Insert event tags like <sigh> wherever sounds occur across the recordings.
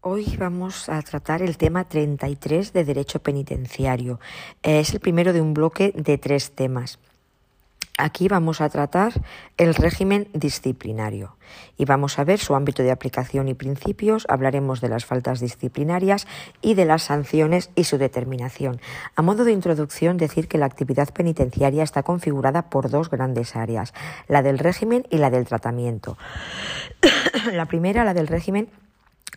Hoy vamos a tratar el tema 33 de Derecho Penitenciario. Es el primero de un bloque de tres temas. Aquí vamos a tratar el régimen disciplinario y vamos a ver su ámbito de aplicación y principios, hablaremos de las faltas disciplinarias y de las sanciones y su determinación. A modo de introducción, decir que la actividad penitenciaria está configurada por dos grandes áreas, la del régimen y la del tratamiento. <coughs> la primera, la del régimen,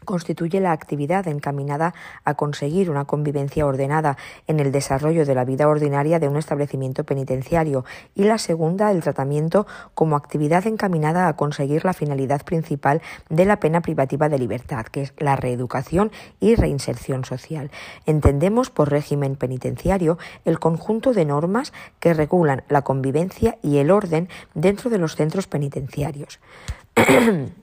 constituye la actividad encaminada a conseguir una convivencia ordenada en el desarrollo de la vida ordinaria de un establecimiento penitenciario y la segunda, el tratamiento como actividad encaminada a conseguir la finalidad principal de la pena privativa de libertad, que es la reeducación y reinserción social. Entendemos por régimen penitenciario el conjunto de normas que regulan la convivencia y el orden dentro de los centros penitenciarios. <clears throat>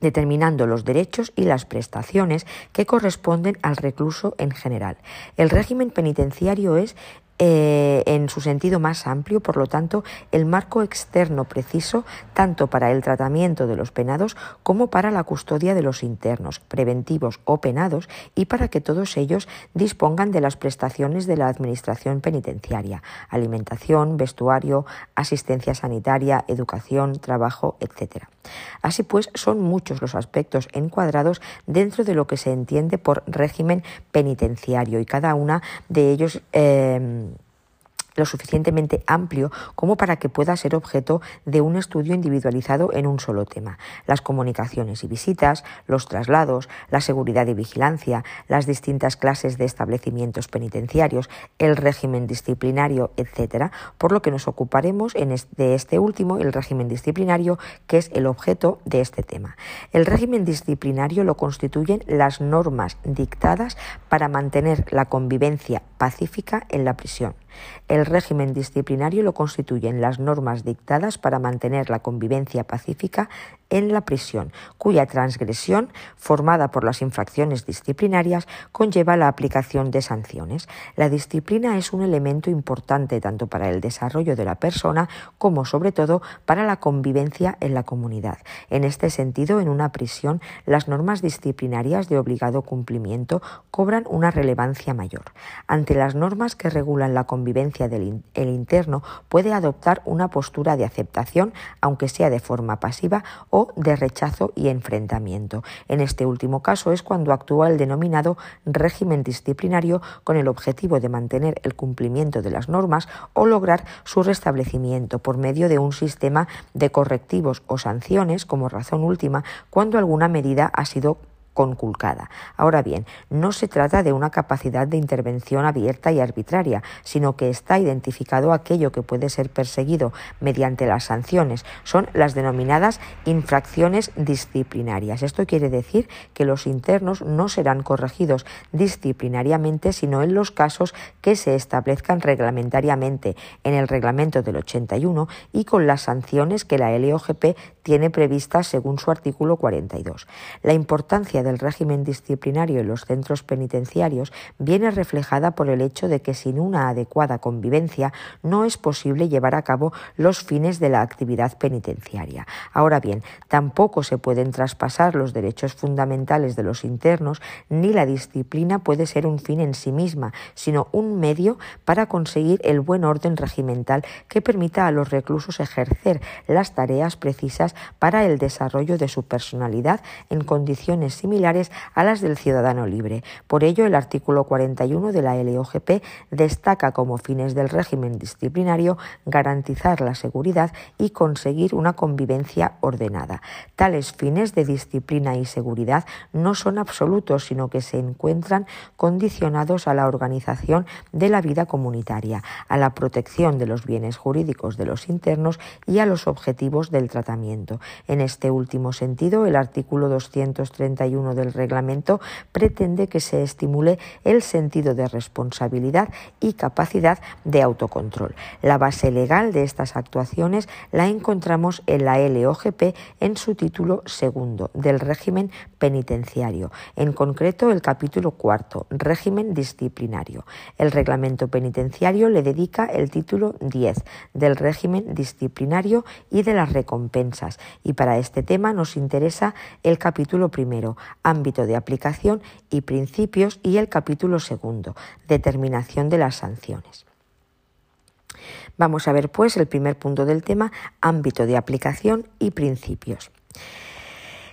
determinando los derechos y las prestaciones que corresponden al recluso en general. El régimen penitenciario es eh, en su sentido más amplio, por lo tanto, el marco externo preciso tanto para el tratamiento de los penados como para la custodia de los internos, preventivos o penados, y para que todos ellos dispongan de las prestaciones de la Administración penitenciaria, alimentación, vestuario, asistencia sanitaria, educación, trabajo, etc. Así pues, son muchos los aspectos encuadrados dentro de lo que se entiende por régimen penitenciario y cada una de ellos eh, lo suficientemente amplio como para que pueda ser objeto de un estudio individualizado en un solo tema. Las comunicaciones y visitas, los traslados, la seguridad y vigilancia, las distintas clases de establecimientos penitenciarios, el régimen disciplinario, etc., por lo que nos ocuparemos de este último, el régimen disciplinario, que es el objeto de este tema. El régimen disciplinario lo constituyen las normas dictadas para mantener la convivencia pacífica en la prisión. El régimen disciplinario lo constituyen las normas dictadas para mantener la convivencia pacífica en la prisión, cuya transgresión, formada por las infracciones disciplinarias, conlleva la aplicación de sanciones. La disciplina es un elemento importante tanto para el desarrollo de la persona como, sobre todo, para la convivencia en la comunidad. En este sentido, en una prisión, las normas disciplinarias de obligado cumplimiento cobran una relevancia mayor. Ante las normas que regulan la convivencia del interno, puede adoptar una postura de aceptación, aunque sea de forma pasiva, o de rechazo y enfrentamiento. En este último caso es cuando actúa el denominado régimen disciplinario con el objetivo de mantener el cumplimiento de las normas o lograr su restablecimiento por medio de un sistema de correctivos o sanciones como razón última cuando alguna medida ha sido conculcada. Ahora bien, no se trata de una capacidad de intervención abierta y arbitraria, sino que está identificado aquello que puede ser perseguido mediante las sanciones. Son las denominadas infracciones disciplinarias. Esto quiere decir que los internos no serán corregidos disciplinariamente, sino en los casos que se establezcan reglamentariamente en el reglamento del 81 y con las sanciones que la LOGP tiene previstas según su artículo 42. La importancia del régimen disciplinario en los centros penitenciarios viene reflejada por el hecho de que sin una adecuada convivencia no es posible llevar a cabo los fines de la actividad penitenciaria. Ahora bien, tampoco se pueden traspasar los derechos fundamentales de los internos ni la disciplina puede ser un fin en sí misma, sino un medio para conseguir el buen orden regimental que permita a los reclusos ejercer las tareas precisas para el desarrollo de su personalidad en condiciones similares a las del ciudadano libre. Por ello, el artículo 41 de la LOGP destaca como fines del régimen disciplinario garantizar la seguridad y conseguir una convivencia ordenada. Tales fines de disciplina y seguridad no son absolutos, sino que se encuentran condicionados a la organización de la vida comunitaria, a la protección de los bienes jurídicos de los internos y a los objetivos del tratamiento. En este último sentido, el artículo 231 del reglamento pretende que se estimule el sentido de responsabilidad y capacidad de autocontrol. La base legal de estas actuaciones la encontramos en la LOGP en su título segundo del régimen penitenciario, en concreto el capítulo cuarto, régimen disciplinario. El reglamento penitenciario le dedica el título 10 del régimen disciplinario y de las recompensas y para este tema nos interesa el capítulo primero, ámbito de aplicación y principios y el capítulo segundo, determinación de las sanciones. Vamos a ver pues el primer punto del tema, ámbito de aplicación y principios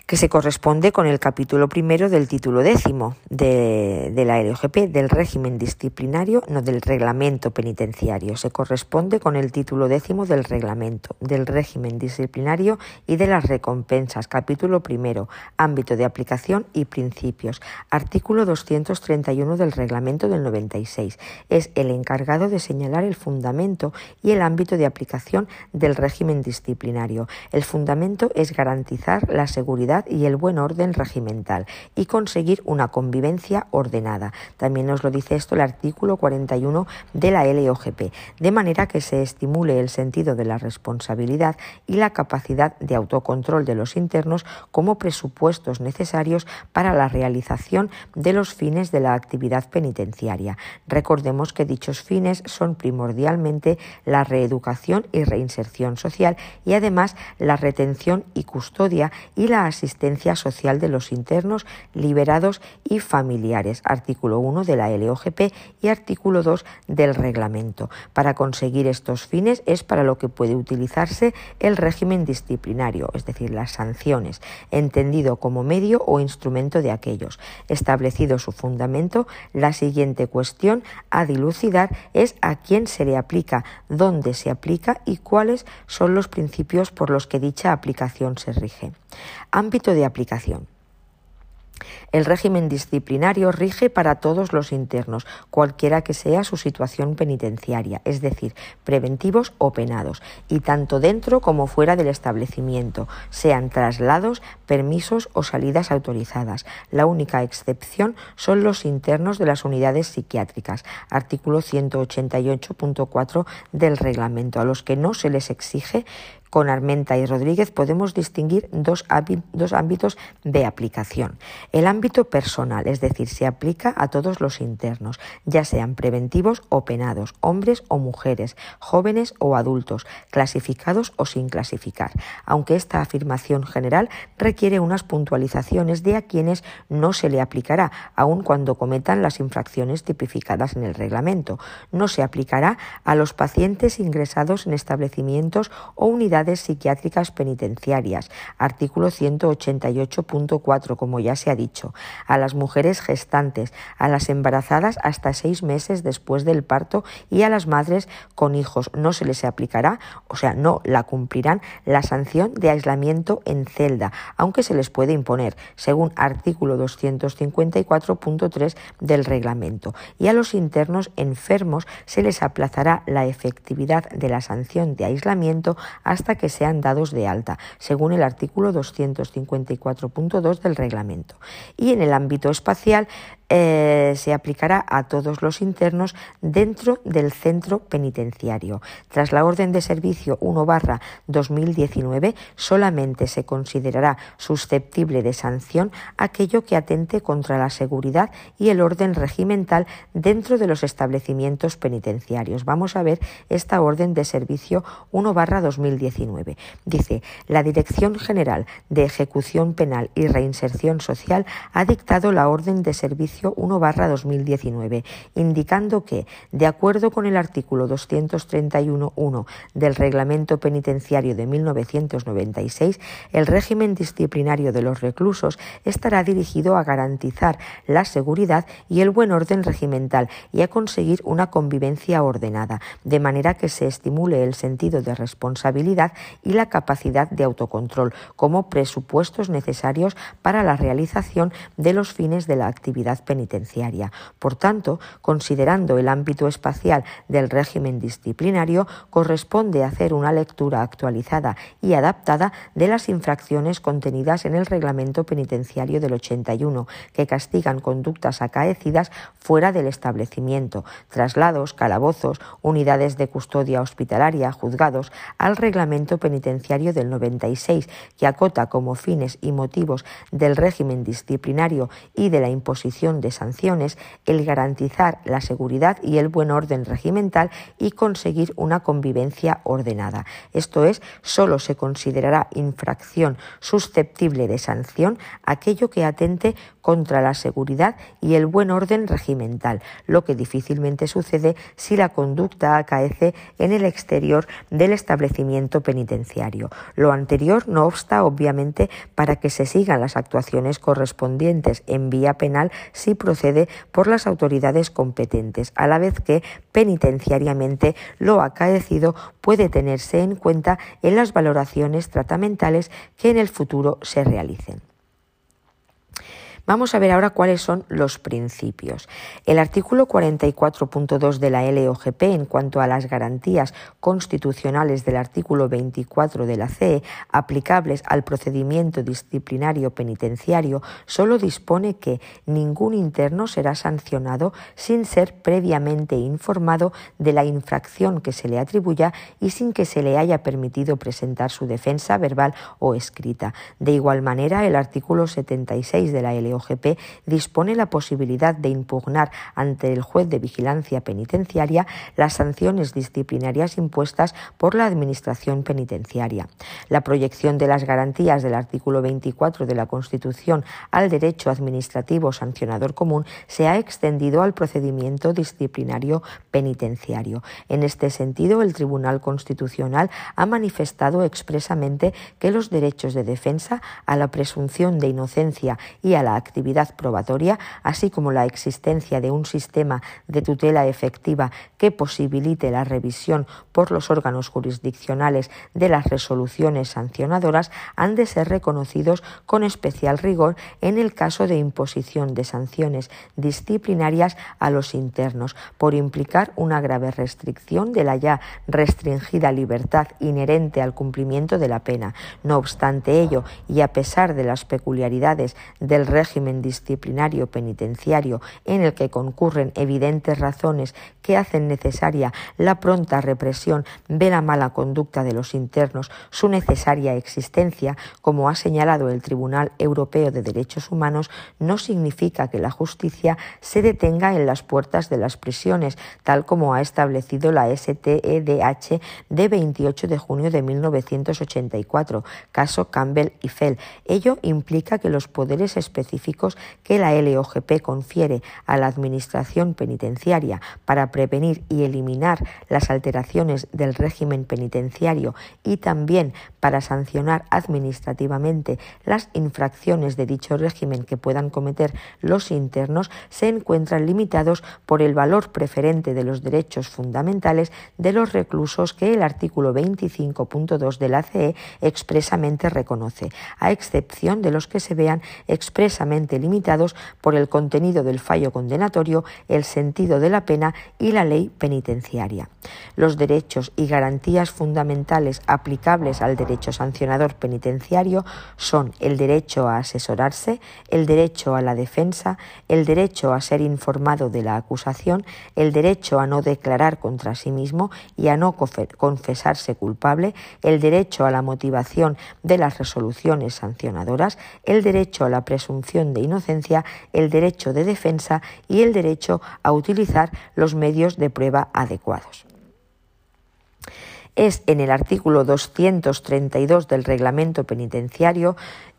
que se corresponde con el capítulo primero del título décimo de, la LGP, del régimen disciplinario, no del reglamento penitenciario. Se corresponde con el título décimo del reglamento, del régimen disciplinario y de las recompensas. Capítulo primero, ámbito de aplicación y principios. Artículo 231 del reglamento del 96. Es el encargado de señalar el fundamento y el ámbito de aplicación del régimen disciplinario. El fundamento es garantizar la seguridad y el buen orden regimental y conseguir una convivencia ordenada. También nos lo dice esto el artículo 41 de la LOGP, de manera que se estimule el sentido de la responsabilidad y la capacidad de autocontrol de los internos como presupuestos necesarios para la realización de los fines de la actividad penitenciaria. Recordemos que dichos fines son primordialmente la reeducación y reinserción social y además la retención y custodia y la asistencia asistencia social de los internos liberados y familiares, artículo 1 de la LOGP y artículo 2 del reglamento. Para conseguir estos fines es para lo que puede utilizarse el régimen disciplinario, es decir, las sanciones, entendido como medio o instrumento de aquellos. Establecido su fundamento, la siguiente cuestión a dilucidar es a quién se le aplica, dónde se aplica y cuáles son los principios por los que dicha aplicación se rige. Ámbito de aplicación. El régimen disciplinario rige para todos los internos, cualquiera que sea su situación penitenciaria, es decir, preventivos o penados, y tanto dentro como fuera del establecimiento, sean traslados, permisos o salidas autorizadas. La única excepción son los internos de las unidades psiquiátricas, artículo 188.4 del reglamento, a los que no se les exige con Armenta y Rodríguez podemos distinguir dos, ámbitos de aplicación. El ámbito personal, es decir, se aplica a todos los internos, ya sean preventivos o penados, hombres o mujeres, jóvenes o adultos, clasificados o sin clasificar, aunque esta afirmación general requiere unas puntualizaciones de a quienes no se le aplicará, aun cuando cometan las infracciones tipificadas en el reglamento. No se aplicará a los pacientes ingresados en establecimientos o unidades psiquiátricas penitenciarias, artículo 188.4, como ya se ha dicho, a las mujeres gestantes, a las embarazadas hasta seis meses después del parto y a las madres con hijos. No se les aplicará, o sea, no la cumplirán, la sanción de aislamiento en celda, aunque se les puede imponer, según artículo 254.3 del reglamento. Y a los internos enfermos se les aplazará la efectividad de la sanción de aislamiento hasta que sean dados de alta, según el artículo 254.2 del reglamento. Y en el ámbito espacial, eh, se aplicará a todos los internos dentro del centro penitenciario. Tras la orden de servicio 1 barra 2019, solamente se considerará susceptible de sanción aquello que atente contra la seguridad y el orden regimental dentro de los establecimientos penitenciarios. Vamos a ver esta orden de servicio 1 barra 2019. Dice, la Dirección General de Ejecución Penal y Reinserción Social ha dictado la orden de servicio 1-2019, indicando que, de acuerdo con el artículo 231.1 del Reglamento Penitenciario de 1996, el régimen disciplinario de los reclusos estará dirigido a garantizar la seguridad y el buen orden regimental y a conseguir una convivencia ordenada, de manera que se estimule el sentido de responsabilidad y la capacidad de autocontrol como presupuestos necesarios para la realización de los fines de la actividad penitenciaria. Por tanto, considerando el ámbito espacial del régimen disciplinario, corresponde hacer una lectura actualizada y adaptada de las infracciones contenidas en el reglamento penitenciario del 81, que castigan conductas acaecidas fuera del establecimiento, traslados, calabozos, unidades de custodia hospitalaria, juzgados, al reglamento penitenciario del 96, que acota como fines y motivos del régimen disciplinario y de la imposición de sanciones el garantizar la seguridad y el buen orden regimental y conseguir una convivencia ordenada. Esto es, solo se considerará infracción susceptible de sanción aquello que atente contra la seguridad y el buen orden regimental, lo que difícilmente sucede si la conducta acaece en el exterior del establecimiento penitenciario. Lo anterior no obsta, obviamente, para que se sigan las actuaciones correspondientes en vía penal si procede por las autoridades competentes, a la vez que penitenciariamente lo acaecido puede tenerse en cuenta en las valoraciones tratamentales que en el futuro se realicen. Vamos a ver ahora cuáles son los principios. El artículo 44.2 de la LOGP en cuanto a las garantías constitucionales del artículo 24 de la CE aplicables al procedimiento disciplinario penitenciario solo dispone que ningún interno será sancionado sin ser previamente informado de la infracción que se le atribuya y sin que se le haya permitido presentar su defensa verbal o escrita. De igual manera, el artículo 76 de la LOGP OGP dispone la posibilidad de impugnar ante el juez de vigilancia penitenciaria las sanciones disciplinarias impuestas por la Administración penitenciaria. La proyección de las garantías del artículo 24 de la Constitución al derecho administrativo sancionador común se ha extendido al procedimiento disciplinario penitenciario. En este sentido, el Tribunal Constitucional ha manifestado expresamente que los derechos de defensa a la presunción de inocencia y a la actividad probatoria, así como la existencia de un sistema de tutela efectiva que posibilite la revisión por los órganos jurisdiccionales de las resoluciones sancionadoras, han de ser reconocidos con especial rigor en el caso de imposición de sanciones disciplinarias a los internos por implicar una grave restricción de la ya restringida libertad inherente al cumplimiento de la pena. No obstante ello, y a pesar de las peculiaridades del régimen régimen disciplinario penitenciario en el que concurren evidentes razones que hacen necesaria la pronta represión de la mala conducta de los internos, su necesaria existencia, como ha señalado el Tribunal Europeo de Derechos Humanos, no significa que la justicia se detenga en las puertas de las prisiones, tal como ha establecido la STEDH de 28 de junio de 1984, caso Campbell y Fell. Ello implica que los poderes específicos que la LOGP confiere a la Administración penitenciaria para prevenir y eliminar las alteraciones del régimen penitenciario y también para sancionar administrativamente las infracciones de dicho régimen que puedan cometer los internos se encuentran limitados por el valor preferente de los derechos fundamentales de los reclusos que el artículo 25.2 de la CE expresamente reconoce, a excepción de los que se vean expresamente limitados por el contenido del fallo condenatorio, el sentido de la pena y la ley penitenciaria. Los derechos y garantías fundamentales aplicables al derecho sancionador penitenciario son el derecho a asesorarse, el derecho a la defensa, el derecho a ser informado de la acusación, el derecho a no declarar contra sí mismo y a no confesarse culpable, el derecho a la motivación de las resoluciones sancionadoras, el derecho a la presunción de inocencia, el derecho de defensa y el derecho a utilizar los medios de prueba adecuados. Es en el artículo 232 del reglamento penitenciario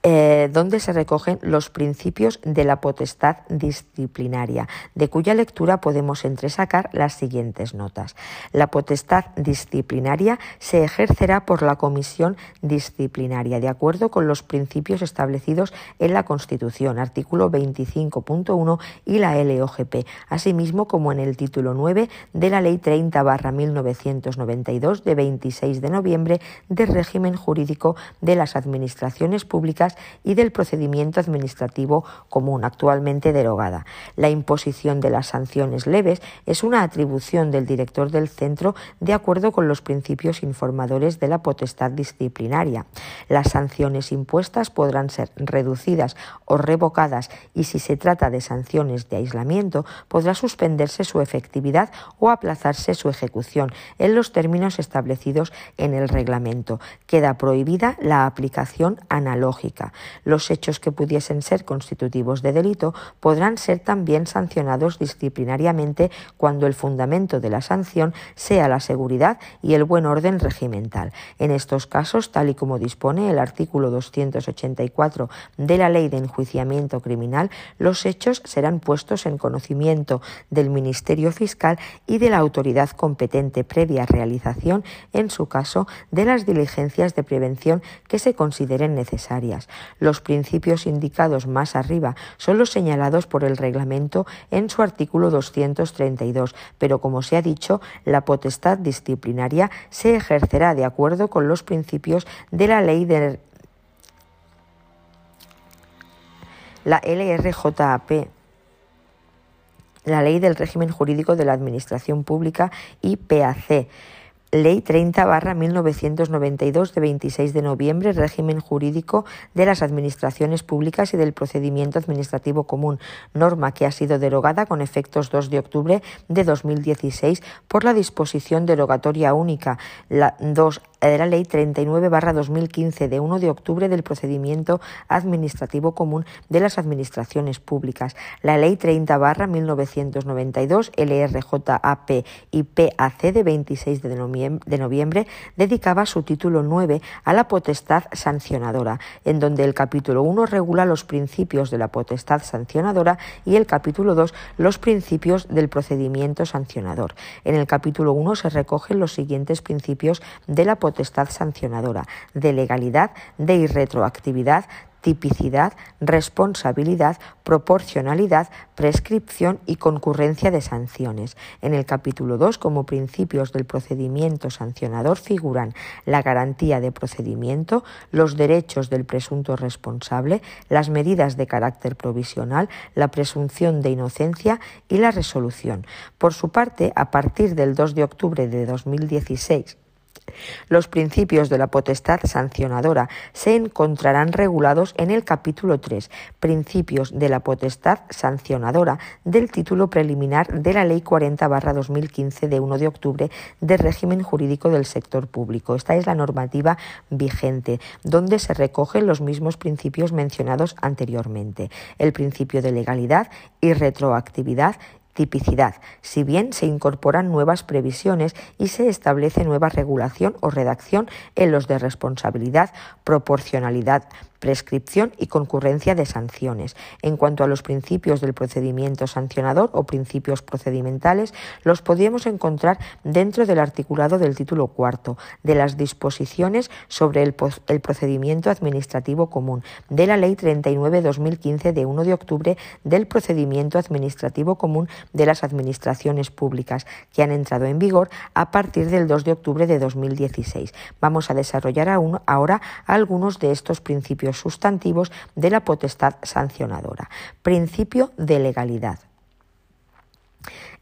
eh, donde se recogen los principios de la potestad disciplinaria, de cuya lectura podemos entresacar las siguientes notas. La potestad disciplinaria se ejercerá por la Comisión Disciplinaria, de acuerdo con los principios establecidos en la Constitución, artículo 25.1 y la LOGP, asimismo como en el título 9 de la Ley 30-1992 de 26 de noviembre de régimen jurídico de las administraciones públicas y del procedimiento administrativo común, actualmente derogada. La imposición de las sanciones leves es una atribución del director del centro de acuerdo con los principios informadores de la potestad disciplinaria. Las sanciones impuestas podrán ser reducidas o revocadas y si se trata de sanciones de aislamiento podrá suspenderse su efectividad o aplazarse su ejecución en los términos establecidos en el reglamento. Queda prohibida la aplicación analógica. Los hechos que pudiesen ser constitutivos de delito podrán ser también sancionados disciplinariamente cuando el fundamento de la sanción sea la seguridad y el buen orden regimental. En estos casos, tal y como dispone el artículo 284 de la Ley de Enjuiciamiento Criminal, los hechos serán puestos en conocimiento del Ministerio Fiscal y de la autoridad competente previa realización, en su caso, de las diligencias de prevención que se consideren necesarias. Los principios indicados más arriba son los señalados por el reglamento en su artículo 232, pero como se ha dicho, la potestad disciplinaria se ejercerá de acuerdo con los principios de la ley de la LRJAP la Ley del Régimen Jurídico de la Administración Pública y PAC. Ley 30 barra 1992 de 26 de noviembre, régimen jurídico de las administraciones públicas y del procedimiento administrativo común, norma que ha sido derogada con efectos 2 de octubre de 2016 por la disposición derogatoria única, la 2 de la Ley 39-2015 de 1 de octubre del procedimiento administrativo común de las administraciones públicas, la Ley 30-1992 LRJAP y PAC de 26 de noviembre dedicaba su título 9 a la potestad sancionadora, en donde el capítulo 1 regula los principios de la potestad sancionadora y el capítulo 2 los principios del procedimiento sancionador. En el capítulo 1 se recogen los siguientes principios de la potestad sancionadora, de legalidad, de irretroactividad, tipicidad, responsabilidad, proporcionalidad, prescripción y concurrencia de sanciones. En el capítulo 2, como principios del procedimiento sancionador, figuran la garantía de procedimiento, los derechos del presunto responsable, las medidas de carácter provisional, la presunción de inocencia y la resolución. Por su parte, a partir del 2 de octubre de 2016, los principios de la potestad sancionadora se encontrarán regulados en el capítulo 3, Principios de la potestad sancionadora del título preliminar de la Ley 40-2015 de 1 de octubre de régimen jurídico del sector público. Esta es la normativa vigente, donde se recogen los mismos principios mencionados anteriormente. El principio de legalidad y retroactividad tipicidad, si bien se incorporan nuevas previsiones y se establece nueva regulación o redacción en los de responsabilidad, proporcionalidad, prescripción y concurrencia de sanciones. En cuanto a los principios del procedimiento sancionador o principios procedimentales, los podríamos encontrar dentro del articulado del título cuarto, de las disposiciones sobre el, el procedimiento administrativo común, de la Ley 39-2015 de 1 de octubre del procedimiento administrativo común de las administraciones públicas, que han entrado en vigor a partir del 2 de octubre de 2016. Vamos a desarrollar aún, ahora algunos de estos principios sustantivos de la potestad sancionadora. Principio de legalidad.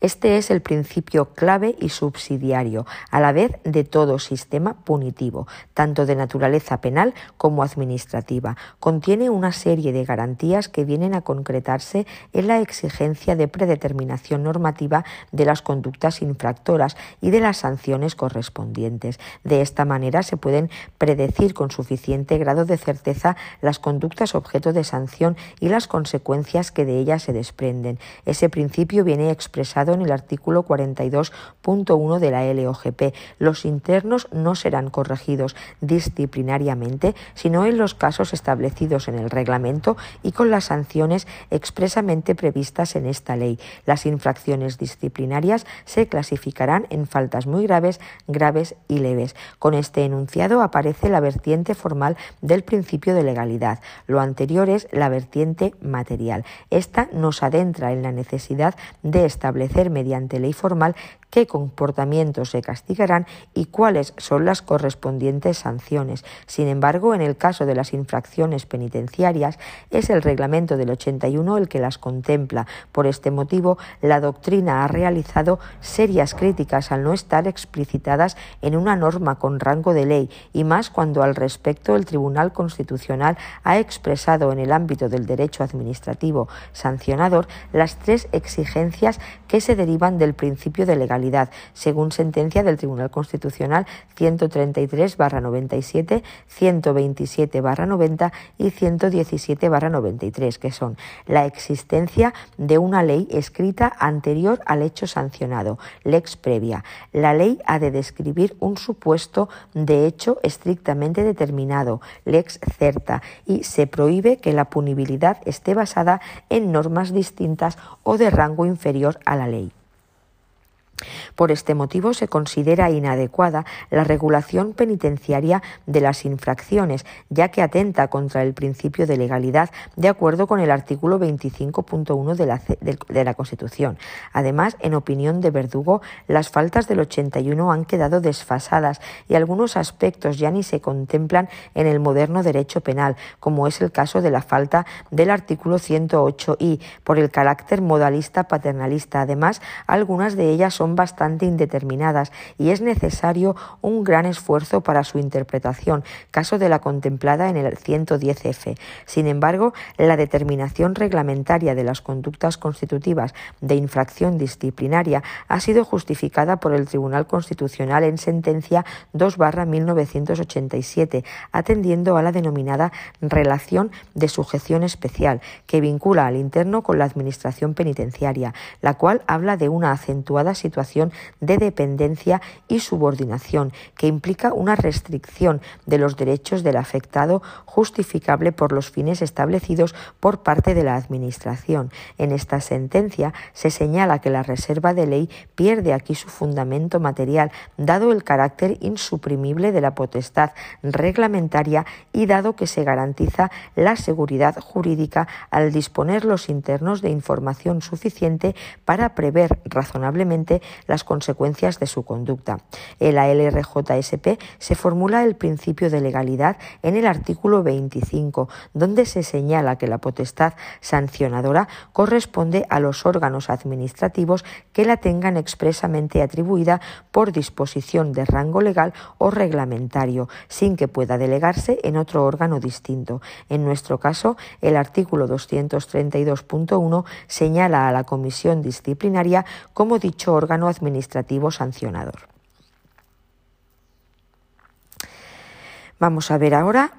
Este es el principio clave y subsidiario, a la vez de todo sistema punitivo, tanto de naturaleza penal como administrativa. Contiene una serie de garantías que vienen a concretarse en la exigencia de predeterminación normativa de las conductas infractoras y de las sanciones correspondientes. De esta manera se pueden predecir con suficiente grado de certeza las conductas objeto de sanción y las consecuencias que de ellas se desprenden. Ese principio viene expresado en el artículo 42.1 de la LOGP. Los internos no serán corregidos disciplinariamente, sino en los casos establecidos en el reglamento y con las sanciones expresamente previstas en esta ley. Las infracciones disciplinarias se clasificarán en faltas muy graves, graves y leves. Con este enunciado aparece la vertiente formal del principio de legalidad. Lo anterior es la vertiente material. Esta nos adentra en la necesidad de establecer mediante ley formal qué comportamientos se castigarán y cuáles son las correspondientes sanciones. Sin embargo, en el caso de las infracciones penitenciarias, es el reglamento del 81 el que las contempla. Por este motivo, la doctrina ha realizado serias críticas al no estar explicitadas en una norma con rango de ley, y más cuando al respecto el Tribunal Constitucional ha expresado en el ámbito del derecho administrativo sancionador las tres exigencias que se derivan del principio de legalidad, según sentencia del Tribunal Constitucional 133-97, 127-90 y 117-93, que son la existencia de una ley escrita anterior al hecho sancionado, lex previa. La ley ha de describir un supuesto de hecho estrictamente determinado, lex certa, y se prohíbe que la punibilidad esté basada en normas distintas o de rango inferior a la ley. Por este motivo se considera inadecuada la regulación penitenciaria de las infracciones, ya que atenta contra el principio de legalidad de acuerdo con el artículo 25.1 de la, de la Constitución. Además, en opinión de Verdugo, las faltas del 81 han quedado desfasadas y algunos aspectos ya ni se contemplan en el moderno derecho penal, como es el caso de la falta del artículo 108i, por el carácter modalista paternalista. Además, algunas de ellas son bastante indeterminadas y es necesario un gran esfuerzo para su interpretación, caso de la contemplada en el 110F. Sin embargo, la determinación reglamentaria de las conductas constitutivas de infracción disciplinaria ha sido justificada por el Tribunal Constitucional en sentencia 2-1987, atendiendo a la denominada relación de sujeción especial, que vincula al interno con la Administración penitenciaria, la cual habla de una acentuada situación de dependencia y subordinación que implica una restricción de los derechos del afectado justificable por los fines establecidos por parte de la Administración. En esta sentencia se señala que la reserva de ley pierde aquí su fundamento material, dado el carácter insuprimible de la potestad reglamentaria y dado que se garantiza la seguridad jurídica al disponer los internos de información suficiente para prever razonablemente las consecuencias de su conducta. En la LRJSP se formula el principio de legalidad en el artículo 25, donde se señala que la potestad sancionadora corresponde a los órganos administrativos que la tengan expresamente atribuida por disposición de rango legal o reglamentario, sin que pueda delegarse en otro órgano distinto. En nuestro caso, el artículo 232.1 señala a la comisión disciplinaria como dicho órgano administrativo sancionador. Vamos a ver ahora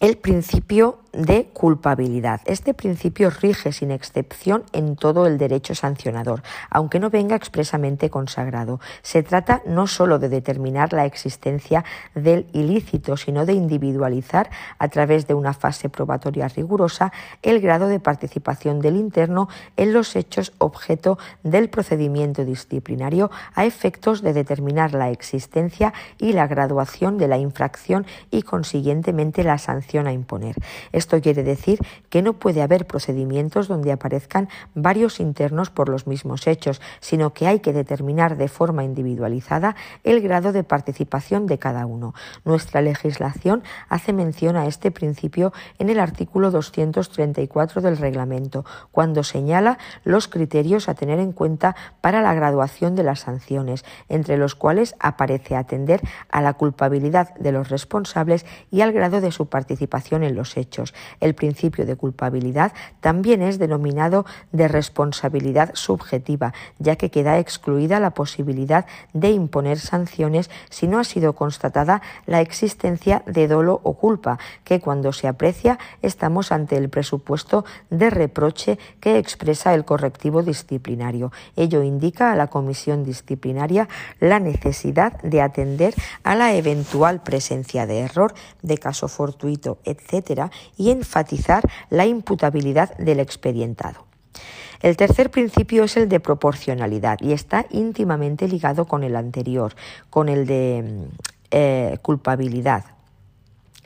el principio de culpabilidad. Este principio rige sin excepción en todo el derecho sancionador, aunque no venga expresamente consagrado. Se trata no sólo de determinar la existencia del ilícito, sino de individualizar a través de una fase probatoria rigurosa el grado de participación del interno en los hechos objeto del procedimiento disciplinario a efectos de determinar la existencia y la graduación de la infracción y consiguientemente la sanción a imponer. Esto quiere decir que no puede haber procedimientos donde aparezcan varios internos por los mismos hechos, sino que hay que determinar de forma individualizada el grado de participación de cada uno. Nuestra legislación hace mención a este principio en el artículo 234 del reglamento, cuando señala los criterios a tener en cuenta para la graduación de las sanciones, entre los cuales aparece atender a la culpabilidad de los responsables y al grado de su participación en los hechos. El principio de culpabilidad también es denominado de responsabilidad subjetiva, ya que queda excluida la posibilidad de imponer sanciones si no ha sido constatada la existencia de dolo o culpa, que cuando se aprecia estamos ante el presupuesto de reproche que expresa el correctivo disciplinario. Ello indica a la comisión disciplinaria la necesidad de atender a la eventual presencia de error, de caso fortuito, etcétera, y enfatizar la imputabilidad del expedientado. El tercer principio es el de proporcionalidad y está íntimamente ligado con el anterior, con el de mm, eh, culpabilidad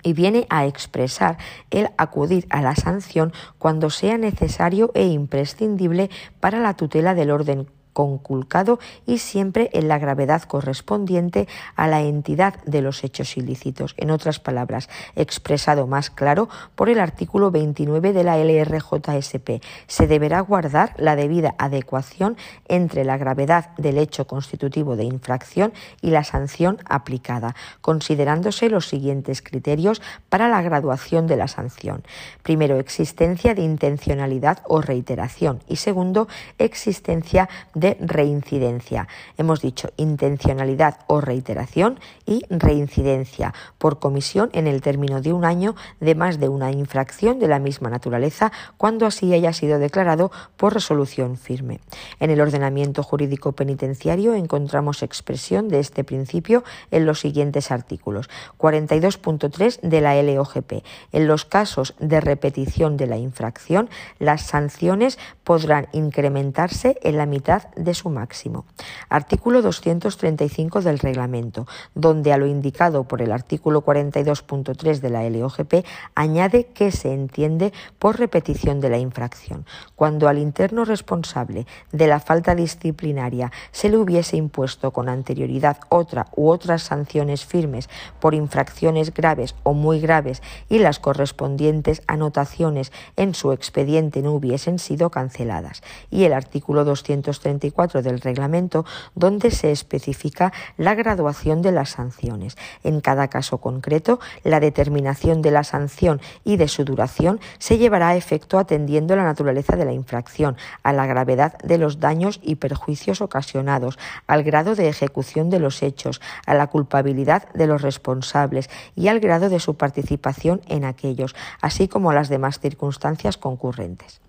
y viene a expresar el acudir a la sanción cuando sea necesario e imprescindible para la tutela del orden conculcado y siempre en la gravedad correspondiente a la entidad de los hechos ilícitos. En otras palabras, expresado más claro por el artículo 29 de la LRJSP, se deberá guardar la debida adecuación entre la gravedad del hecho constitutivo de infracción y la sanción aplicada, considerándose los siguientes criterios para la graduación de la sanción. Primero, existencia de intencionalidad o reiteración y segundo, existencia de de reincidencia. Hemos dicho intencionalidad o reiteración y reincidencia por comisión en el término de un año de más de una infracción de la misma naturaleza cuando así haya sido declarado por resolución firme. En el ordenamiento jurídico penitenciario encontramos expresión de este principio en los siguientes artículos. 42.3 de la LOGP. En los casos de repetición de la infracción, las sanciones podrán incrementarse en la mitad de su máximo. Artículo 235 del reglamento, donde a lo indicado por el artículo 42.3 de la LOGP añade que se entiende por repetición de la infracción. Cuando al interno responsable de la falta disciplinaria se le hubiese impuesto con anterioridad otra u otras sanciones firmes por infracciones graves o muy graves y las correspondientes anotaciones en su expediente no hubiesen sido canceladas. Y el artículo 234 del reglamento, donde se especifica la graduación de las sanciones. En cada caso concreto, la determinación de la sanción y de su duración se llevará a efecto atendiendo la naturaleza de la infracción, a la gravedad de los daños y perjuicios ocasionados, al grado de ejecución de los hechos, a la culpabilidad de los responsables y al grado de su participación en aquellos, así como a las demás circunstancias concurrentes.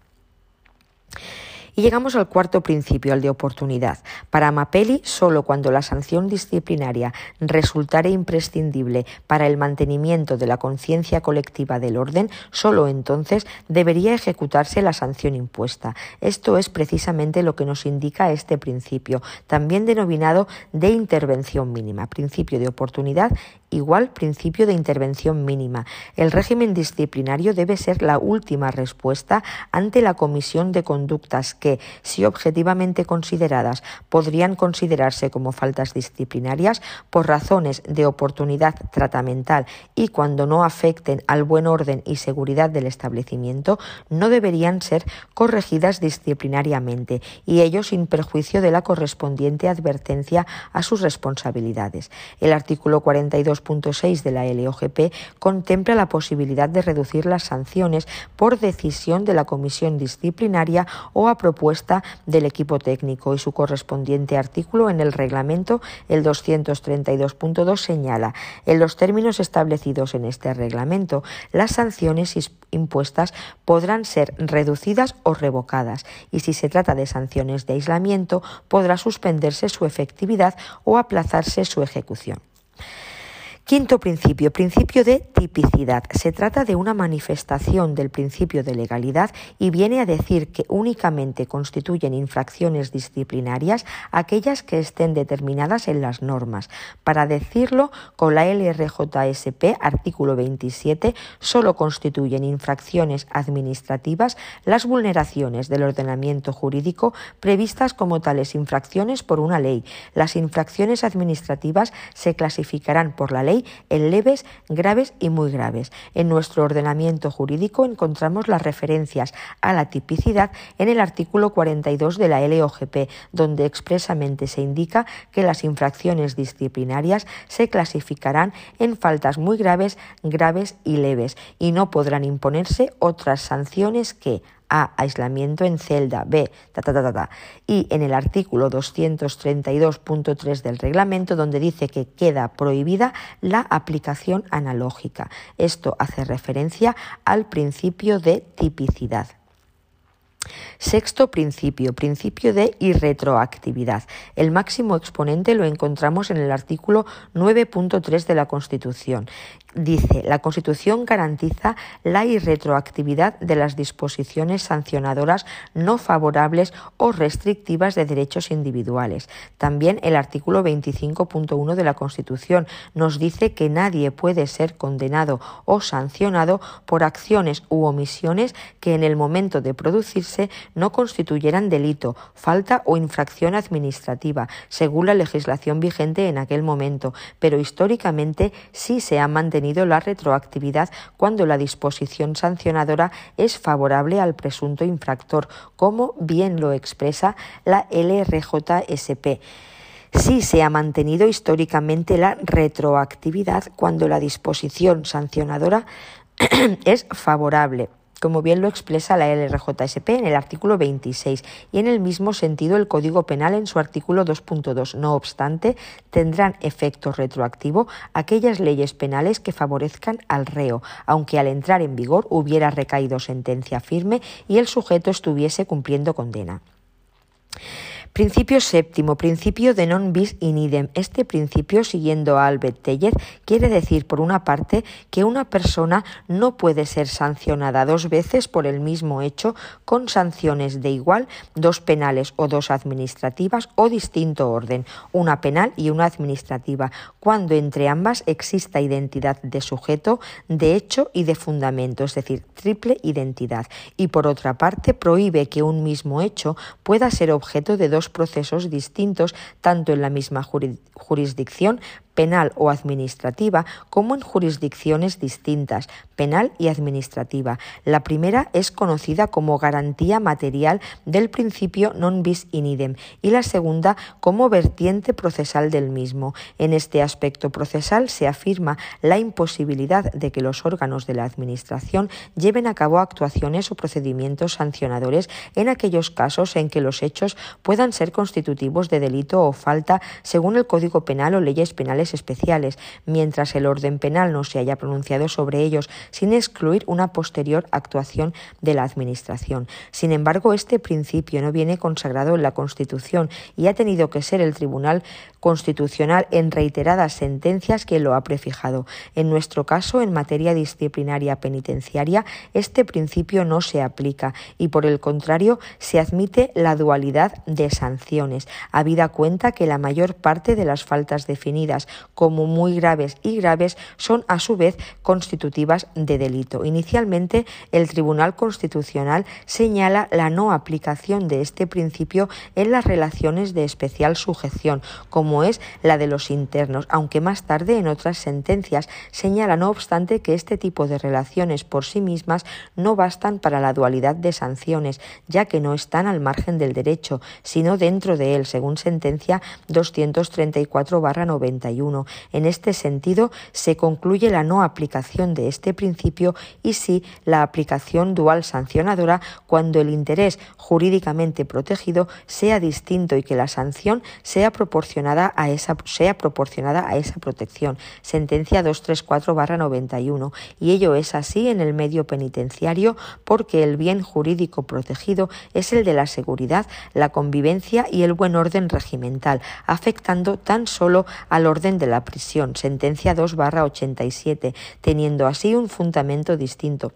Y llegamos al cuarto principio, al de oportunidad. Para Mapelli, solo cuando la sanción disciplinaria resultare imprescindible para el mantenimiento de la conciencia colectiva del orden, solo entonces debería ejecutarse la sanción impuesta. Esto es precisamente lo que nos indica este principio, también denominado de intervención mínima, principio de oportunidad igual principio de intervención mínima. El régimen disciplinario debe ser la última respuesta ante la comisión de conductas que, si objetivamente consideradas, podrían considerarse como faltas disciplinarias por razones de oportunidad tratamental y cuando no afecten al buen orden y seguridad del establecimiento, no deberían ser corregidas disciplinariamente y ello sin perjuicio de la correspondiente advertencia a sus responsabilidades. El artículo 42.6 de la LOGP contempla la posibilidad de reducir las sanciones por decisión de la comisión disciplinaria o a propuesta del equipo técnico y su correspondiente artículo en el reglamento, el 232.2, señala en los términos establecidos en este reglamento, las sanciones impuestas podrán ser reducidas o revocadas y si se trata de sanciones de aislamiento podrá suspenderse su efectividad o aplazarse su ejecución. Quinto principio, principio de tipicidad. Se trata de una manifestación del principio de legalidad y viene a decir que únicamente constituyen infracciones disciplinarias aquellas que estén determinadas en las normas. Para decirlo, con la LRJSP, artículo 27, solo constituyen infracciones administrativas las vulneraciones del ordenamiento jurídico previstas como tales infracciones por una ley. Las infracciones administrativas se clasificarán por la ley en leves, graves y muy graves. En nuestro ordenamiento jurídico encontramos las referencias a la tipicidad en el artículo 42 de la LOGP, donde expresamente se indica que las infracciones disciplinarias se clasificarán en faltas muy graves, graves y leves y no podrán imponerse otras sanciones que a. Aislamiento en celda. B. Ta, ta, ta, ta, Y en el artículo 232.3 del reglamento, donde dice que queda prohibida la aplicación analógica. Esto hace referencia al principio de tipicidad. Sexto principio, principio de irretroactividad. El máximo exponente lo encontramos en el artículo 9.3 de la Constitución, dice, la Constitución garantiza la irretroactividad de las disposiciones sancionadoras no favorables o restrictivas de derechos individuales. También el artículo 25.1 de la Constitución nos dice que nadie puede ser condenado o sancionado por acciones u omisiones que en el momento de producirse no constituyeran delito, falta o infracción administrativa, según la legislación vigente en aquel momento, pero históricamente sí se ha la retroactividad cuando la disposición sancionadora es favorable al presunto infractor, como bien lo expresa la LRJSP. Sí se ha mantenido históricamente la retroactividad cuando la disposición sancionadora <clears throat> es favorable como bien lo expresa la LRJSP en el artículo 26 y en el mismo sentido el Código Penal en su artículo 2.2. No obstante, tendrán efecto retroactivo aquellas leyes penales que favorezcan al reo, aunque al entrar en vigor hubiera recaído sentencia firme y el sujeto estuviese cumpliendo condena. Principio séptimo, principio de non bis in idem. Este principio, siguiendo a Albert Teller, quiere decir, por una parte, que una persona no puede ser sancionada dos veces por el mismo hecho con sanciones de igual, dos penales o dos administrativas o distinto orden, una penal y una administrativa, cuando entre ambas exista identidad de sujeto, de hecho y de fundamento, es decir, triple identidad. Y por otra parte, prohíbe que un mismo hecho pueda ser objeto de dos procesos distintos tanto en la misma jurisdicción penal o administrativa, como en jurisdicciones distintas, penal y administrativa. La primera es conocida como garantía material del principio non bis in idem y la segunda como vertiente procesal del mismo. En este aspecto procesal se afirma la imposibilidad de que los órganos de la Administración lleven a cabo actuaciones o procedimientos sancionadores en aquellos casos en que los hechos puedan ser constitutivos de delito o falta según el Código Penal o leyes penales especiales, mientras el orden penal no se haya pronunciado sobre ellos, sin excluir una posterior actuación de la Administración. Sin embargo, este principio no viene consagrado en la Constitución y ha tenido que ser el Tribunal Constitucional en reiteradas sentencias que lo ha prefijado. En nuestro caso, en materia disciplinaria penitenciaria, este principio no se aplica y, por el contrario, se admite la dualidad de sanciones, habida cuenta que la mayor parte de las faltas definidas como muy graves y graves son a su vez constitutivas de delito. Inicialmente, el Tribunal Constitucional señala la no aplicación de este principio en las relaciones de especial sujeción, como es la de los internos, aunque más tarde en otras sentencias señala, no obstante, que este tipo de relaciones por sí mismas no bastan para la dualidad de sanciones, ya que no están al margen del derecho, sino dentro de él, según sentencia 234-91 en este sentido, se concluye la no aplicación de este principio y sí la aplicación dual sancionadora cuando el interés jurídicamente protegido sea distinto y que la sanción sea proporcionada a esa, sea proporcionada a esa protección. Sentencia 234-91. Y ello es así en el medio penitenciario porque el bien jurídico protegido es el de la seguridad, la convivencia y el buen orden regimental, afectando tan solo al orden de la prisión, sentencia 2 barra 87, teniendo así un fundamento distinto.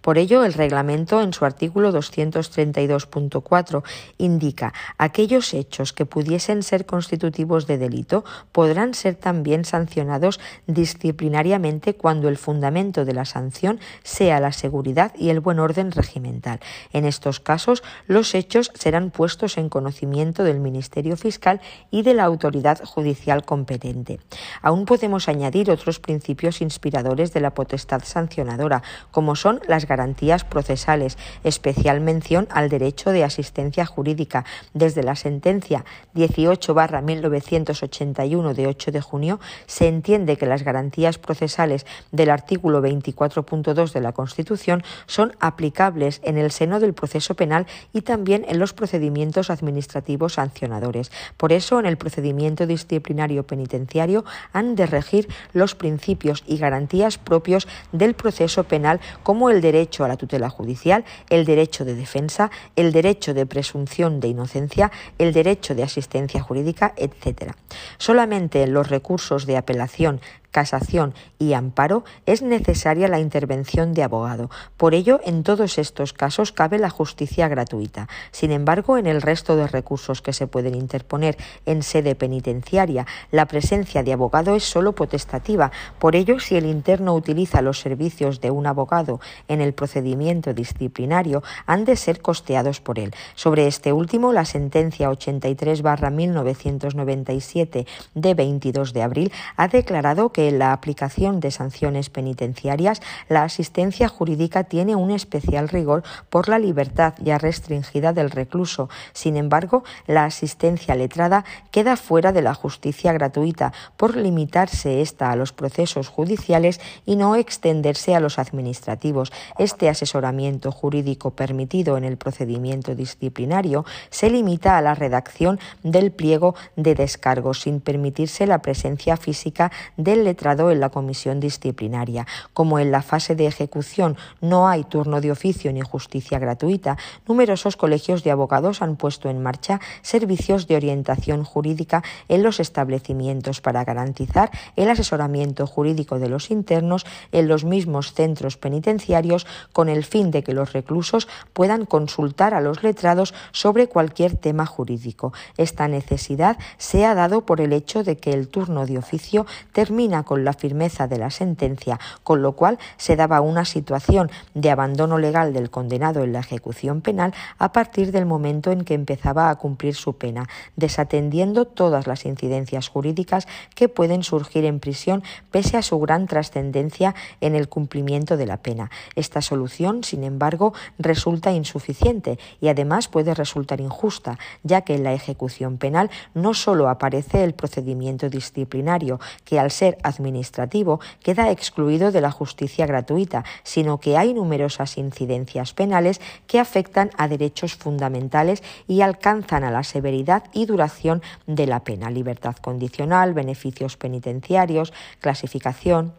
Por ello, el reglamento, en su artículo 232.4, indica aquellos hechos que pudiesen ser constitutivos de delito podrán ser también sancionados disciplinariamente cuando el fundamento de la sanción sea la seguridad y el buen orden regimental. En estos casos, los hechos serán puestos en conocimiento del Ministerio Fiscal y de la autoridad judicial competente. Aún podemos añadir otros principios inspiradores de la potestad sancionadora, como son las garantías procesales, especial mención al derecho de asistencia jurídica. Desde la sentencia 18-1981 de 8 de junio se entiende que las garantías procesales del artículo 24.2 de la Constitución son aplicables en el seno del proceso penal y también en los procedimientos administrativos sancionadores. Por eso, en el procedimiento disciplinario penitenciario han de regir los principios y garantías propios del proceso penal como el derecho a la tutela judicial, el derecho de defensa, el derecho de presunción de inocencia, el derecho de asistencia jurídica, etc. Solamente en los recursos de apelación casación y amparo, es necesaria la intervención de abogado. Por ello, en todos estos casos cabe la justicia gratuita. Sin embargo, en el resto de recursos que se pueden interponer en sede penitenciaria, la presencia de abogado es sólo potestativa. Por ello, si el interno utiliza los servicios de un abogado en el procedimiento disciplinario, han de ser costeados por él. Sobre este último, la sentencia 83 1997 de 22 de abril ha declarado que la aplicación de sanciones penitenciarias la asistencia jurídica tiene un especial rigor por la libertad ya restringida del recluso. Sin embargo, la asistencia letrada queda fuera de la justicia gratuita por limitarse esta a los procesos judiciales y no extenderse a los administrativos. Este asesoramiento jurídico permitido en el procedimiento disciplinario se limita a la redacción del pliego de descargo sin permitirse la presencia física del letrado en la comisión disciplinaria. Como en la fase de ejecución no hay turno de oficio ni justicia gratuita, numerosos colegios de abogados han puesto en marcha servicios de orientación jurídica en los establecimientos para garantizar el asesoramiento jurídico de los internos en los mismos centros penitenciarios con el fin de que los reclusos puedan consultar a los letrados sobre cualquier tema jurídico. Esta necesidad se ha dado por el hecho de que el turno de oficio termina con la firmeza de la sentencia, con lo cual se daba una situación de abandono legal del condenado en la ejecución penal a partir del momento en que empezaba a cumplir su pena, desatendiendo todas las incidencias jurídicas que pueden surgir en prisión pese a su gran trascendencia en el cumplimiento de la pena. Esta solución, sin embargo, resulta insuficiente y además puede resultar injusta, ya que en la ejecución penal no solo aparece el procedimiento disciplinario, que al ser administrativo queda excluido de la justicia gratuita, sino que hay numerosas incidencias penales que afectan a derechos fundamentales y alcanzan a la severidad y duración de la pena, libertad condicional, beneficios penitenciarios, clasificación,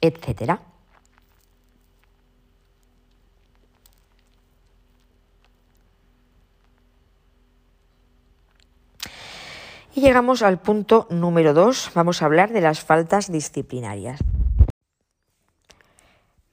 etcétera. Y llegamos al punto número dos. Vamos a hablar de las faltas disciplinarias.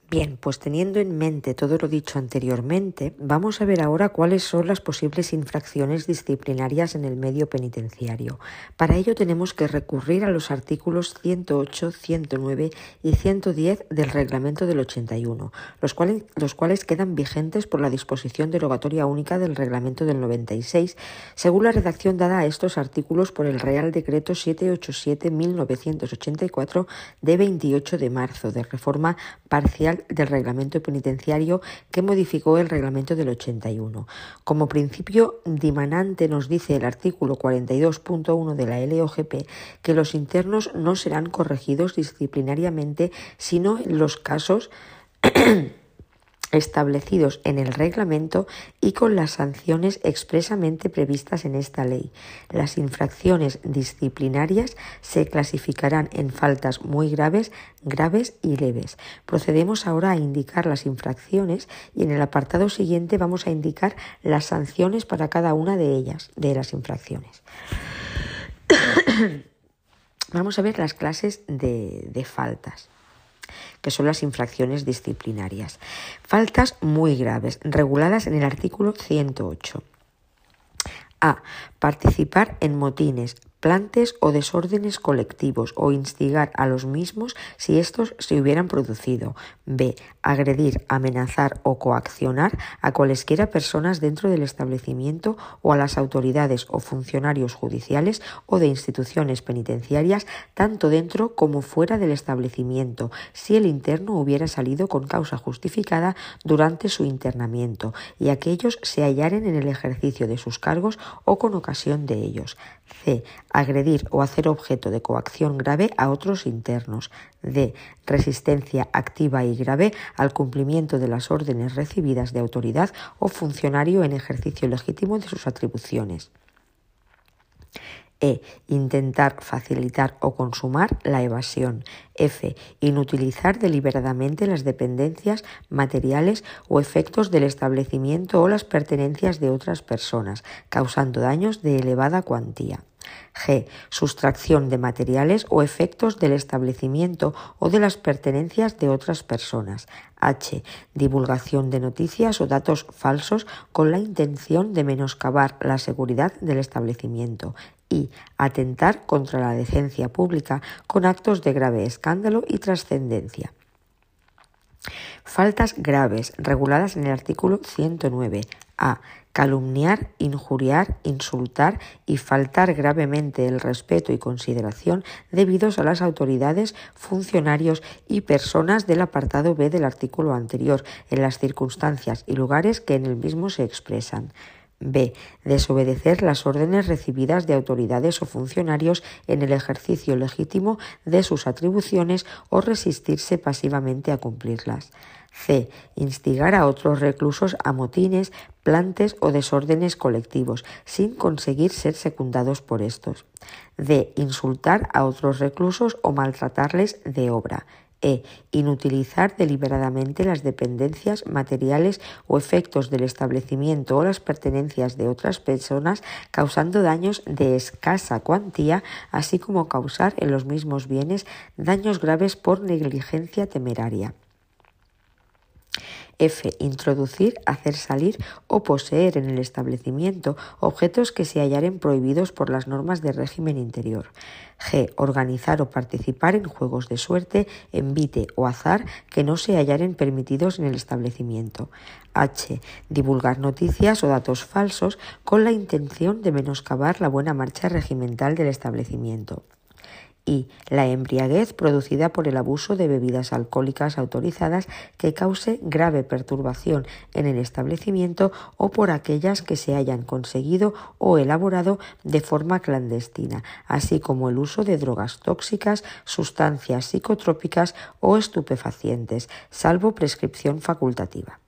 Bien, pues teniendo en mente todo lo dicho anteriormente, vamos a ver ahora cuáles son las posibles infracciones disciplinarias en el medio penitenciario. Para ello tenemos que recurrir a los artículos 108, 109 y 110 del Reglamento del 81, los cuales, los cuales quedan vigentes por la disposición derogatoria única del Reglamento del 96, según la redacción dada a estos artículos por el Real Decreto 787-1984 de 28 de marzo de reforma parcial del reglamento penitenciario que modificó el reglamento del 81. Como principio dimanante nos dice el artículo 42.1 de la LOGP que los internos no serán corregidos disciplinariamente sino en los casos <clears throat> establecidos en el reglamento y con las sanciones expresamente previstas en esta ley. Las infracciones disciplinarias se clasificarán en faltas muy graves, graves y leves. Procedemos ahora a indicar las infracciones y en el apartado siguiente vamos a indicar las sanciones para cada una de ellas, de las infracciones. <coughs> vamos a ver las clases de, de faltas que son las infracciones disciplinarias. Faltas muy graves, reguladas en el artículo 108. A. Participar en motines, o desórdenes colectivos o instigar a los mismos si estos se hubieran producido. B. Agredir, amenazar o coaccionar a cualesquiera personas dentro del establecimiento o a las autoridades o funcionarios judiciales o de instituciones penitenciarias tanto dentro como fuera del establecimiento si el interno hubiera salido con causa justificada durante su internamiento y aquellos se hallaren en el ejercicio de sus cargos o con ocasión de ellos. C. Agredir o hacer objeto de coacción grave a otros internos. D. Resistencia activa y grave al cumplimiento de las órdenes recibidas de autoridad o funcionario en ejercicio legítimo de sus atribuciones. E. Intentar facilitar o consumar la evasión. F. Inutilizar deliberadamente las dependencias materiales o efectos del establecimiento o las pertenencias de otras personas, causando daños de elevada cuantía. G. Sustracción de materiales o efectos del establecimiento o de las pertenencias de otras personas. H. Divulgación de noticias o datos falsos con la intención de menoscabar la seguridad del establecimiento. Y atentar contra la decencia pública con actos de grave escándalo y trascendencia. Faltas graves reguladas en el artículo 109. A. Calumniar, injuriar, insultar y faltar gravemente el respeto y consideración debidos a las autoridades, funcionarios y personas del apartado B del artículo anterior, en las circunstancias y lugares que en el mismo se expresan. B. Desobedecer las órdenes recibidas de autoridades o funcionarios en el ejercicio legítimo de sus atribuciones o resistirse pasivamente a cumplirlas. C. Instigar a otros reclusos a motines, plantes o desórdenes colectivos, sin conseguir ser secundados por estos. D. Insultar a otros reclusos o maltratarles de obra. E. Inutilizar deliberadamente las dependencias materiales o efectos del establecimiento o las pertenencias de otras personas, causando daños de escasa cuantía, así como causar en los mismos bienes daños graves por negligencia temeraria. F. Introducir, hacer salir o poseer en el establecimiento objetos que se hallaren prohibidos por las normas de régimen interior. G. Organizar o participar en juegos de suerte, envite o azar que no se hallaren permitidos en el establecimiento. H. Divulgar noticias o datos falsos con la intención de menoscabar la buena marcha regimental del establecimiento y la embriaguez producida por el abuso de bebidas alcohólicas autorizadas que cause grave perturbación en el establecimiento o por aquellas que se hayan conseguido o elaborado de forma clandestina, así como el uso de drogas tóxicas, sustancias psicotrópicas o estupefacientes, salvo prescripción facultativa.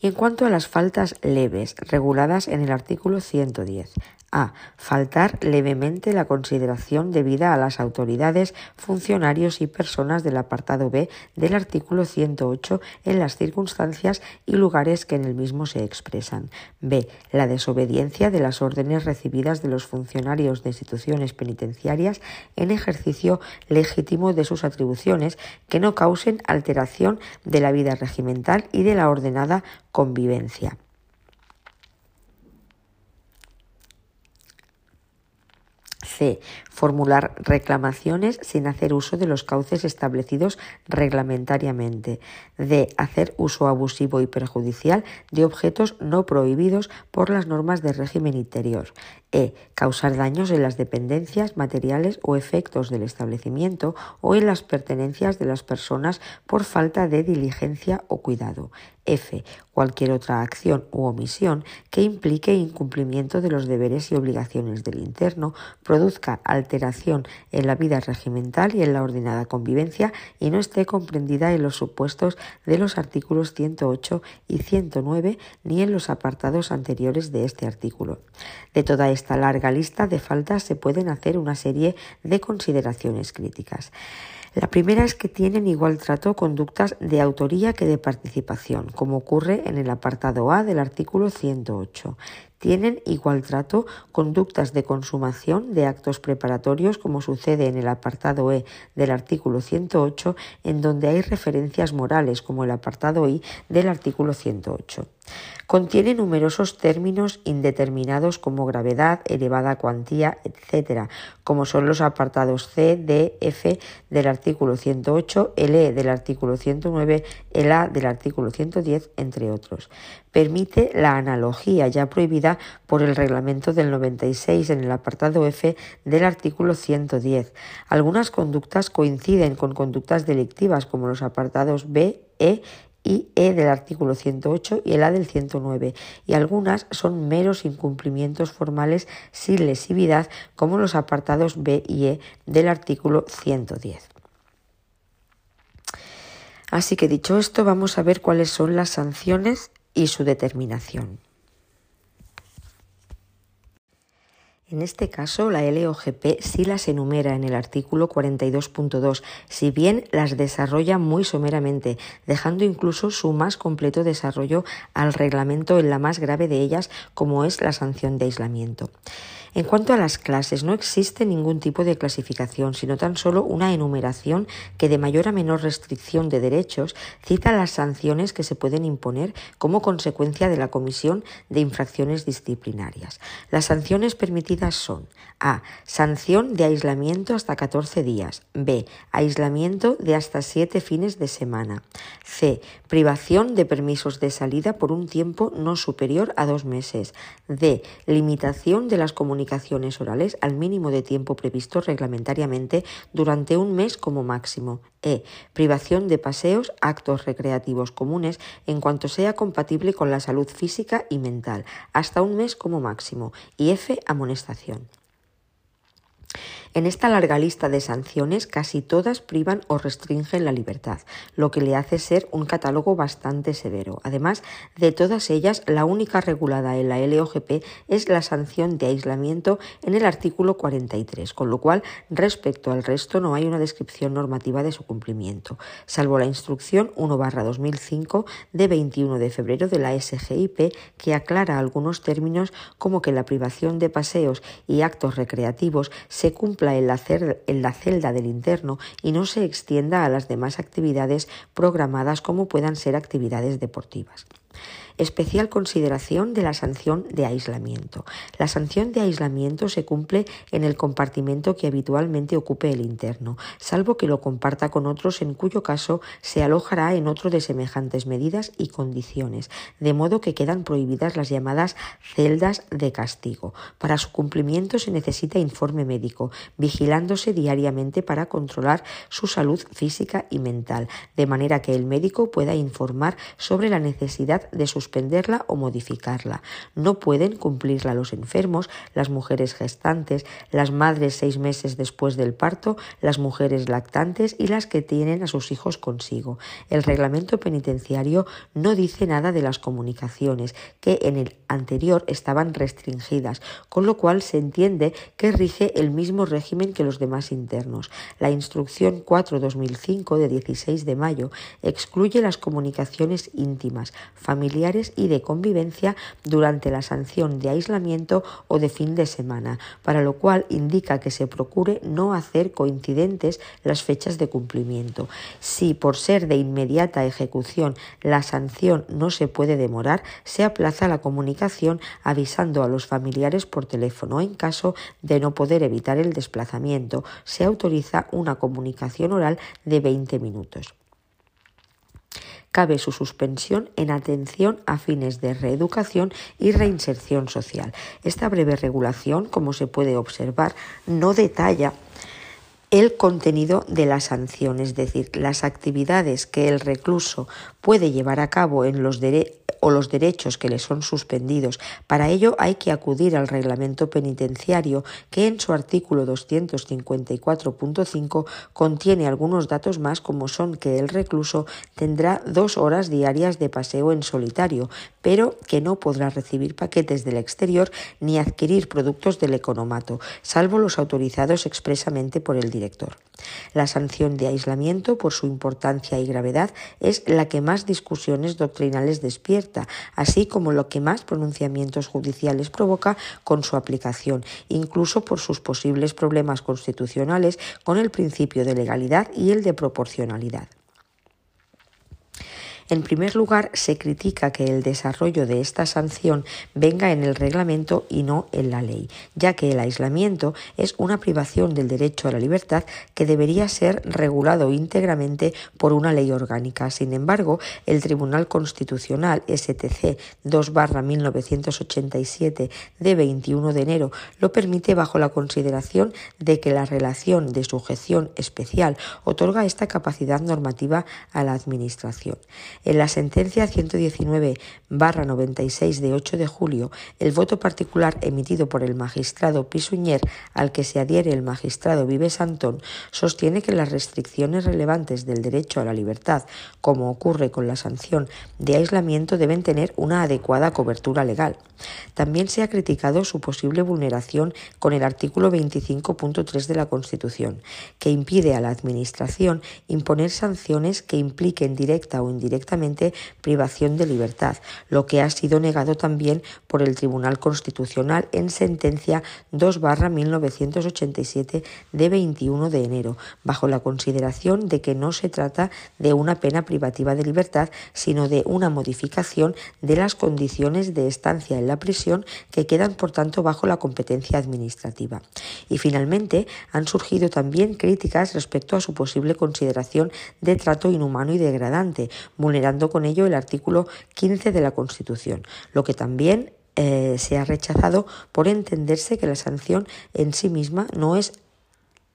Y en cuanto a las faltas leves, reguladas en el artículo 110, a. Faltar levemente la consideración debida a las autoridades, funcionarios y personas del apartado B del artículo 108 en las circunstancias y lugares que en el mismo se expresan. B. La desobediencia de las órdenes recibidas de los funcionarios de instituciones penitenciarias en ejercicio legítimo de sus atribuciones que no causen alteración de la vida regimental y de la ordenada convivencia. C. Formular reclamaciones sin hacer uso de los cauces establecidos reglamentariamente. D. Hacer uso abusivo y perjudicial de objetos no prohibidos por las normas de régimen interior. E. Causar daños en las dependencias, materiales o efectos del establecimiento o en las pertenencias de las personas por falta de diligencia o cuidado. F. Cualquier otra acción u omisión que implique incumplimiento de los deberes y obligaciones del interno, produzca alteración en la vida regimental y en la ordenada convivencia y no esté comprendida en los supuestos de los artículos 108 y 109 ni en los apartados anteriores de este artículo. De toda esta larga lista de faltas se pueden hacer una serie de consideraciones críticas. La primera es que tienen igual trato conductas de autoría que de participación, como ocurre en el apartado A del artículo 108 tienen igual trato conductas de consumación de actos preparatorios como sucede en el apartado E del artículo 108 en donde hay referencias morales como el apartado I del artículo 108. Contiene numerosos términos indeterminados como gravedad, elevada cuantía, etc., como son los apartados C, D, F del artículo 108, el E del artículo 109, el A del artículo 110, entre otros. Permite la analogía ya prohibida por el reglamento del 96 en el apartado F del artículo 110. Algunas conductas coinciden con conductas delictivas como los apartados B, E y E del artículo 108 y el A del 109, y algunas son meros incumplimientos formales sin lesividad, como los apartados B y E del artículo 110. Así que dicho esto, vamos a ver cuáles son las sanciones y su determinación. En este caso, la LOGP sí las enumera en el artículo 42.2, si bien las desarrolla muy someramente, dejando incluso su más completo desarrollo al reglamento en la más grave de ellas, como es la sanción de aislamiento. En cuanto a las clases, no existe ningún tipo de clasificación, sino tan solo una enumeración que de mayor a menor restricción de derechos cita las sanciones que se pueden imponer como consecuencia de la comisión de infracciones disciplinarias. Las sanciones permitidas son A. Sanción de aislamiento hasta 14 días. B. Aislamiento de hasta 7 fines de semana. C. Privación de permisos de salida por un tiempo no superior a dos meses. D. Limitación de las comunicaciones orales al mínimo de tiempo previsto reglamentariamente durante un mes como máximo. E. Privación de paseos, actos recreativos comunes en cuanto sea compatible con la salud física y mental, hasta un mes como máximo. Y F. Amonestación. En esta larga lista de sanciones casi todas privan o restringen la libertad, lo que le hace ser un catálogo bastante severo. Además de todas ellas, la única regulada en la LOGP es la sanción de aislamiento en el artículo 43, con lo cual respecto al resto no hay una descripción normativa de su cumplimiento, salvo la instrucción 1-2005 de 21 de febrero de la SGIP que aclara algunos términos como que la privación de paseos y actos recreativos se en la celda del interno y no se extienda a las demás actividades programadas como puedan ser actividades deportivas. Especial consideración de la sanción de aislamiento. La sanción de aislamiento se cumple en el compartimento que habitualmente ocupe el interno, salvo que lo comparta con otros en cuyo caso se alojará en otro de semejantes medidas y condiciones, de modo que quedan prohibidas las llamadas celdas de castigo. Para su cumplimiento se necesita informe médico, vigilándose diariamente para controlar su salud física y mental, de manera que el médico pueda informar sobre la necesidad de sus suspenderla o modificarla. No pueden cumplirla los enfermos, las mujeres gestantes, las madres seis meses después del parto, las mujeres lactantes y las que tienen a sus hijos consigo. El reglamento penitenciario no dice nada de las comunicaciones, que en el anterior estaban restringidas, con lo cual se entiende que rige el mismo régimen que los demás internos. La instrucción 4-2005 de 16 de mayo excluye las comunicaciones íntimas, familiares y de convivencia durante la sanción de aislamiento o de fin de semana, para lo cual indica que se procure no hacer coincidentes las fechas de cumplimiento. Si por ser de inmediata ejecución la sanción no se puede demorar, se aplaza la comunicación avisando a los familiares por teléfono. En caso de no poder evitar el desplazamiento, se autoriza una comunicación oral de 20 minutos cabe su suspensión en atención a fines de reeducación y reinserción social. Esta breve regulación, como se puede observar, no detalla el contenido de la sanción, es decir, las actividades que el recluso puede llevar a cabo en los o los derechos que le son suspendidos. Para ello hay que acudir al reglamento penitenciario que en su artículo 254.5 contiene algunos datos más como son que el recluso tendrá dos horas diarias de paseo en solitario, pero que no podrá recibir paquetes del exterior ni adquirir productos del economato, salvo los autorizados expresamente por el director. La sanción de aislamiento, por su importancia y gravedad, es la que más discusiones doctrinales despierta, así como lo que más pronunciamientos judiciales provoca con su aplicación, incluso por sus posibles problemas constitucionales con el principio de legalidad y el de proporcionalidad. En primer lugar, se critica que el desarrollo de esta sanción venga en el reglamento y no en la ley, ya que el aislamiento es una privación del derecho a la libertad que debería ser regulado íntegramente por una ley orgánica. Sin embargo, el Tribunal Constitucional STC 2-1987 de 21 de enero lo permite bajo la consideración de que la relación de sujeción especial otorga esta capacidad normativa a la Administración. En la sentencia 119-96 de 8 de julio, el voto particular emitido por el magistrado Pisuñer, al que se adhiere el magistrado Vives Antón, sostiene que las restricciones relevantes del derecho a la libertad, como ocurre con la sanción de aislamiento, deben tener una adecuada cobertura legal. También se ha criticado su posible vulneración con el artículo 25.3 de la Constitución, que impide a la Administración imponer sanciones que impliquen directa o indirecta privación de libertad, lo que ha sido negado también por el Tribunal Constitucional en sentencia 2-1987 de 21 de enero, bajo la consideración de que no se trata de una pena privativa de libertad, sino de una modificación de las condiciones de estancia en la prisión que quedan, por tanto, bajo la competencia administrativa. Y finalmente, han surgido también críticas respecto a su posible consideración de trato inhumano y degradante, vulnerando con ello el artículo 15 de la Constitución, lo que también eh, se ha rechazado por entenderse que la sanción en sí misma no es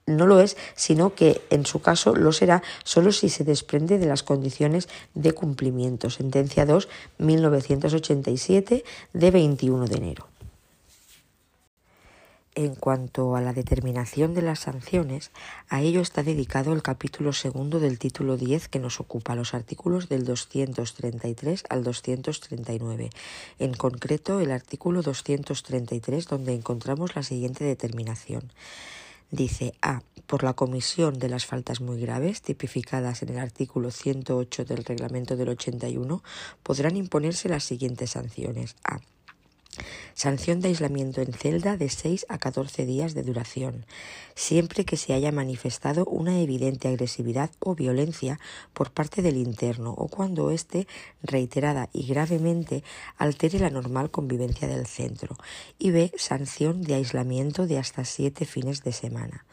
no lo es, sino que en su caso lo será solo si se desprende de las condiciones de cumplimiento. Sentencia 2, 1987, de 21 de enero. En cuanto a la determinación de las sanciones, a ello está dedicado el capítulo segundo del título 10 que nos ocupa los artículos del 233 al 239. En concreto, el artículo 233 donde encontramos la siguiente determinación. Dice A. Por la comisión de las faltas muy graves, tipificadas en el artículo 108 del reglamento del 81, podrán imponerse las siguientes sanciones. A Sanción de aislamiento en celda de 6 a 14 días de duración, siempre que se haya manifestado una evidente agresividad o violencia por parte del interno o cuando éste, reiterada y gravemente, altere la normal convivencia del centro. Y B. Sanción de aislamiento de hasta siete fines de semana.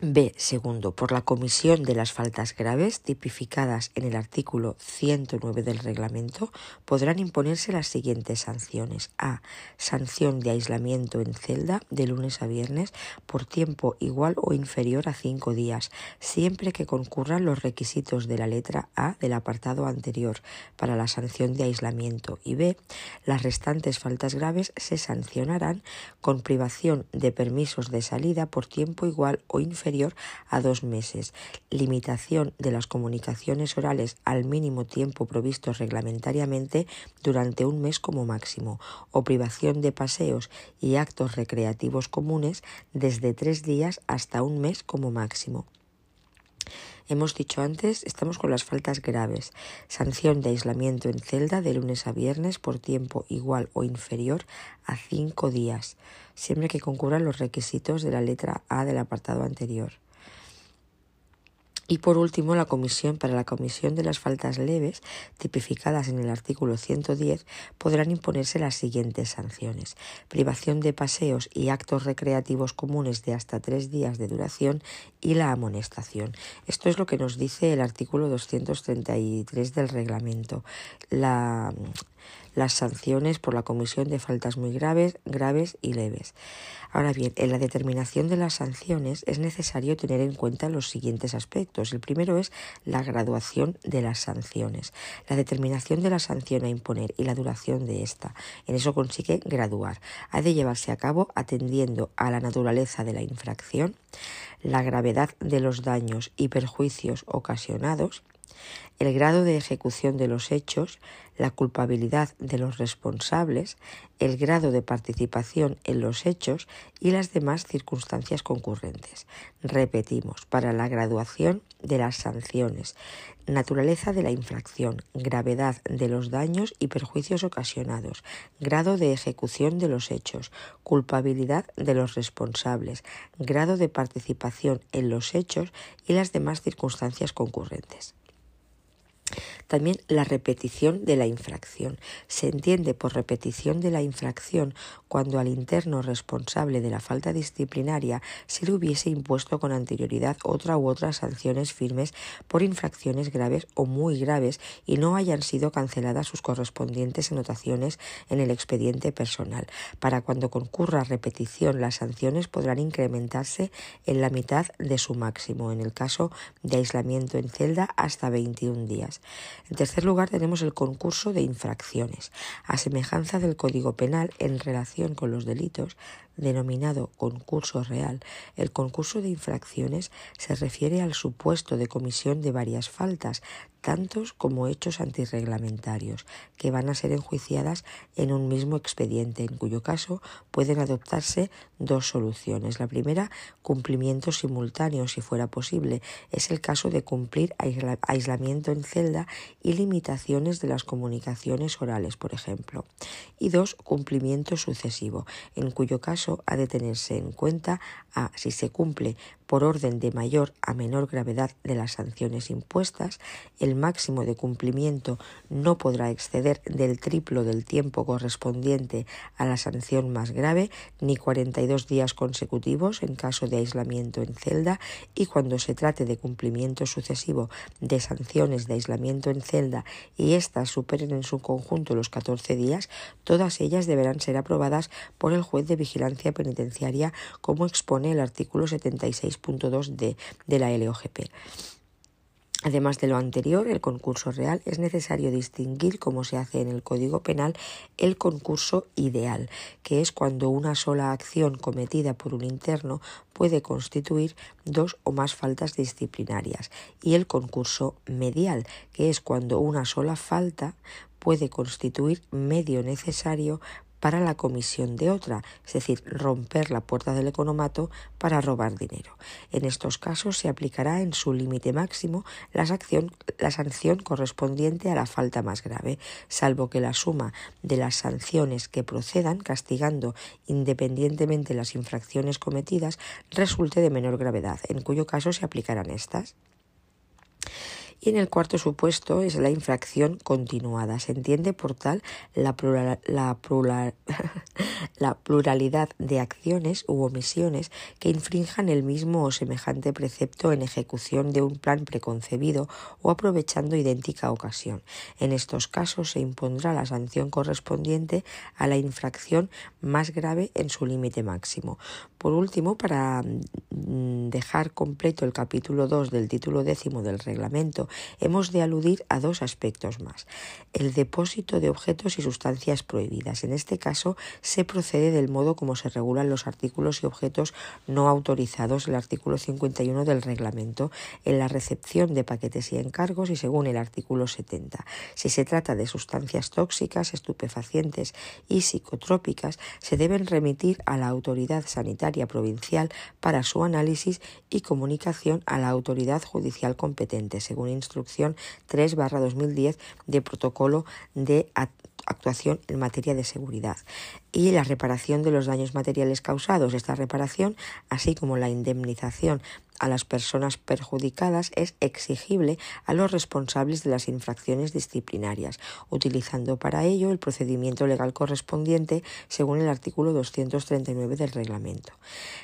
B. Segundo, por la comisión de las faltas graves tipificadas en el artículo 109 del reglamento, podrán imponerse las siguientes sanciones. A. Sanción de aislamiento en celda de lunes a viernes por tiempo igual o inferior a cinco días, siempre que concurran los requisitos de la letra A del apartado anterior para la sanción de aislamiento. Y B. Las restantes faltas graves se sancionarán con privación de permisos de salida por tiempo igual o inferior a dos meses, limitación de las comunicaciones orales al mínimo tiempo provisto reglamentariamente durante un mes como máximo, o privación de paseos y actos recreativos comunes desde tres días hasta un mes como máximo. Hemos dicho antes, estamos con las faltas graves. Sanción de aislamiento en celda de lunes a viernes por tiempo igual o inferior a cinco días, siempre que concurran los requisitos de la letra A del apartado anterior. Y por último, la comisión para la comisión de las faltas leves, tipificadas en el artículo 110, podrán imponerse las siguientes sanciones. Privación de paseos y actos recreativos comunes de hasta tres días de duración y la amonestación. Esto es lo que nos dice el artículo 233 del reglamento. La las sanciones por la comisión de faltas muy graves, graves y leves. Ahora bien, en la determinación de las sanciones es necesario tener en cuenta los siguientes aspectos. El primero es la graduación de las sanciones, la determinación de la sanción a imponer y la duración de esta. En eso consigue graduar. Ha de llevarse a cabo atendiendo a la naturaleza de la infracción, la gravedad de los daños y perjuicios ocasionados, el grado de ejecución de los hechos, la culpabilidad de los responsables, el grado de participación en los hechos y las demás circunstancias concurrentes. Repetimos, para la graduación de las sanciones, naturaleza de la infracción, gravedad de los daños y perjuicios ocasionados, grado de ejecución de los hechos, culpabilidad de los responsables, grado de participación en los hechos y las demás circunstancias concurrentes. También la repetición de la infracción. Se entiende por repetición de la infracción cuando al interno responsable de la falta disciplinaria se le hubiese impuesto con anterioridad otra u otras sanciones firmes por infracciones graves o muy graves y no hayan sido canceladas sus correspondientes anotaciones en el expediente personal. Para cuando concurra repetición, las sanciones podrán incrementarse en la mitad de su máximo, en el caso de aislamiento en celda hasta 21 días. En tercer lugar, tenemos el concurso de infracciones. A semejanza del Código Penal, en relación con los delitos denominado concurso real. El concurso de infracciones se refiere al supuesto de comisión de varias faltas, tantos como hechos antirreglamentarios, que van a ser enjuiciadas en un mismo expediente, en cuyo caso pueden adoptarse dos soluciones. La primera, cumplimiento simultáneo, si fuera posible. Es el caso de cumplir aislamiento en celda y limitaciones de las comunicaciones orales, por ejemplo. Y dos, cumplimiento sucesivo, en cuyo caso ha de tenerse en cuenta a si se cumple por orden de mayor a menor gravedad de las sanciones impuestas, el máximo de cumplimiento no podrá exceder del triplo del tiempo correspondiente a la sanción más grave, ni 42 días consecutivos en caso de aislamiento en celda, y cuando se trate de cumplimiento sucesivo de sanciones de aislamiento en celda y éstas superen en su conjunto los 14 días, todas ellas deberán ser aprobadas por el juez de vigilancia penitenciaria, como expone el artículo 76 de, de la LOGP. Además de lo anterior, el concurso real es necesario distinguir, como se hace en el Código Penal, el concurso ideal, que es cuando una sola acción cometida por un interno puede constituir dos o más faltas disciplinarias, y el concurso medial, que es cuando una sola falta puede constituir medio necesario para la comisión de otra, es decir, romper la puerta del economato para robar dinero. En estos casos se aplicará en su límite máximo la, sanción correspondiente a la falta más grave, salvo que la suma de las sanciones que procedan castigando independientemente las infracciones cometidas resulte de menor gravedad, en cuyo caso se aplicarán estas. Y en el cuarto supuesto es la infracción continuada. Se entiende por tal la, <laughs> la, pluralidad de acciones u omisiones que infrinjan el mismo o semejante precepto en ejecución de un plan preconcebido o aprovechando idéntica ocasión. En estos casos se impondrá la sanción correspondiente a la infracción más grave en su límite máximo. Por último, para mm, dejar completo el capítulo 2 del título décimo del reglamento hemos de aludir a dos aspectos más. El depósito de objetos y sustancias prohibidas. En este caso se procede del modo como se regulan los artículos y objetos no autorizados, el artículo 51 del reglamento, en la recepción de paquetes y encargos y según el artículo 70. Si se trata de sustancias tóxicas, estupefacientes y psicotrópicas, se deben remitir a la autoridad sanitaria provincial para su análisis y comunicación a la autoridad judicial competente, según instrucción 3-2010 de protocolo de actuación en materia de seguridad y la reparación de los daños materiales causados. Esta reparación, así como la indemnización a las personas perjudicadas es exigible a los responsables de las infracciones disciplinarias, utilizando para ello el procedimiento legal correspondiente según el artículo 239 del reglamento.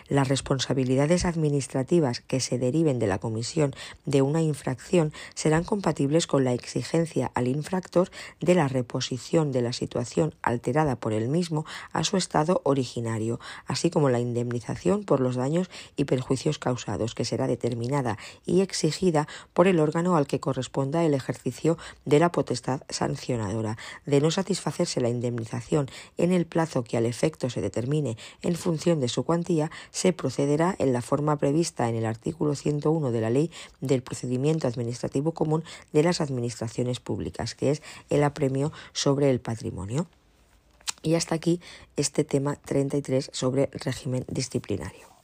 Las responsabilidades administrativas que se deriven de la comisión de una infracción serán compatibles con la exigencia al infractor de la reposición de la situación alterada por el mismo a su estado originario, así como la indemnización por los daños y perjuicios causados que será determinada y exigida por el órgano al que corresponda el ejercicio de la potestad sancionadora. De no satisfacerse la indemnización en el plazo que al efecto se determine en función de su cuantía, se procederá en la forma prevista en el artículo 101 de la Ley del Procedimiento Administrativo Común de las Administraciones Públicas, que es el apremio sobre el patrimonio. Y hasta aquí este tema 33 sobre régimen disciplinario.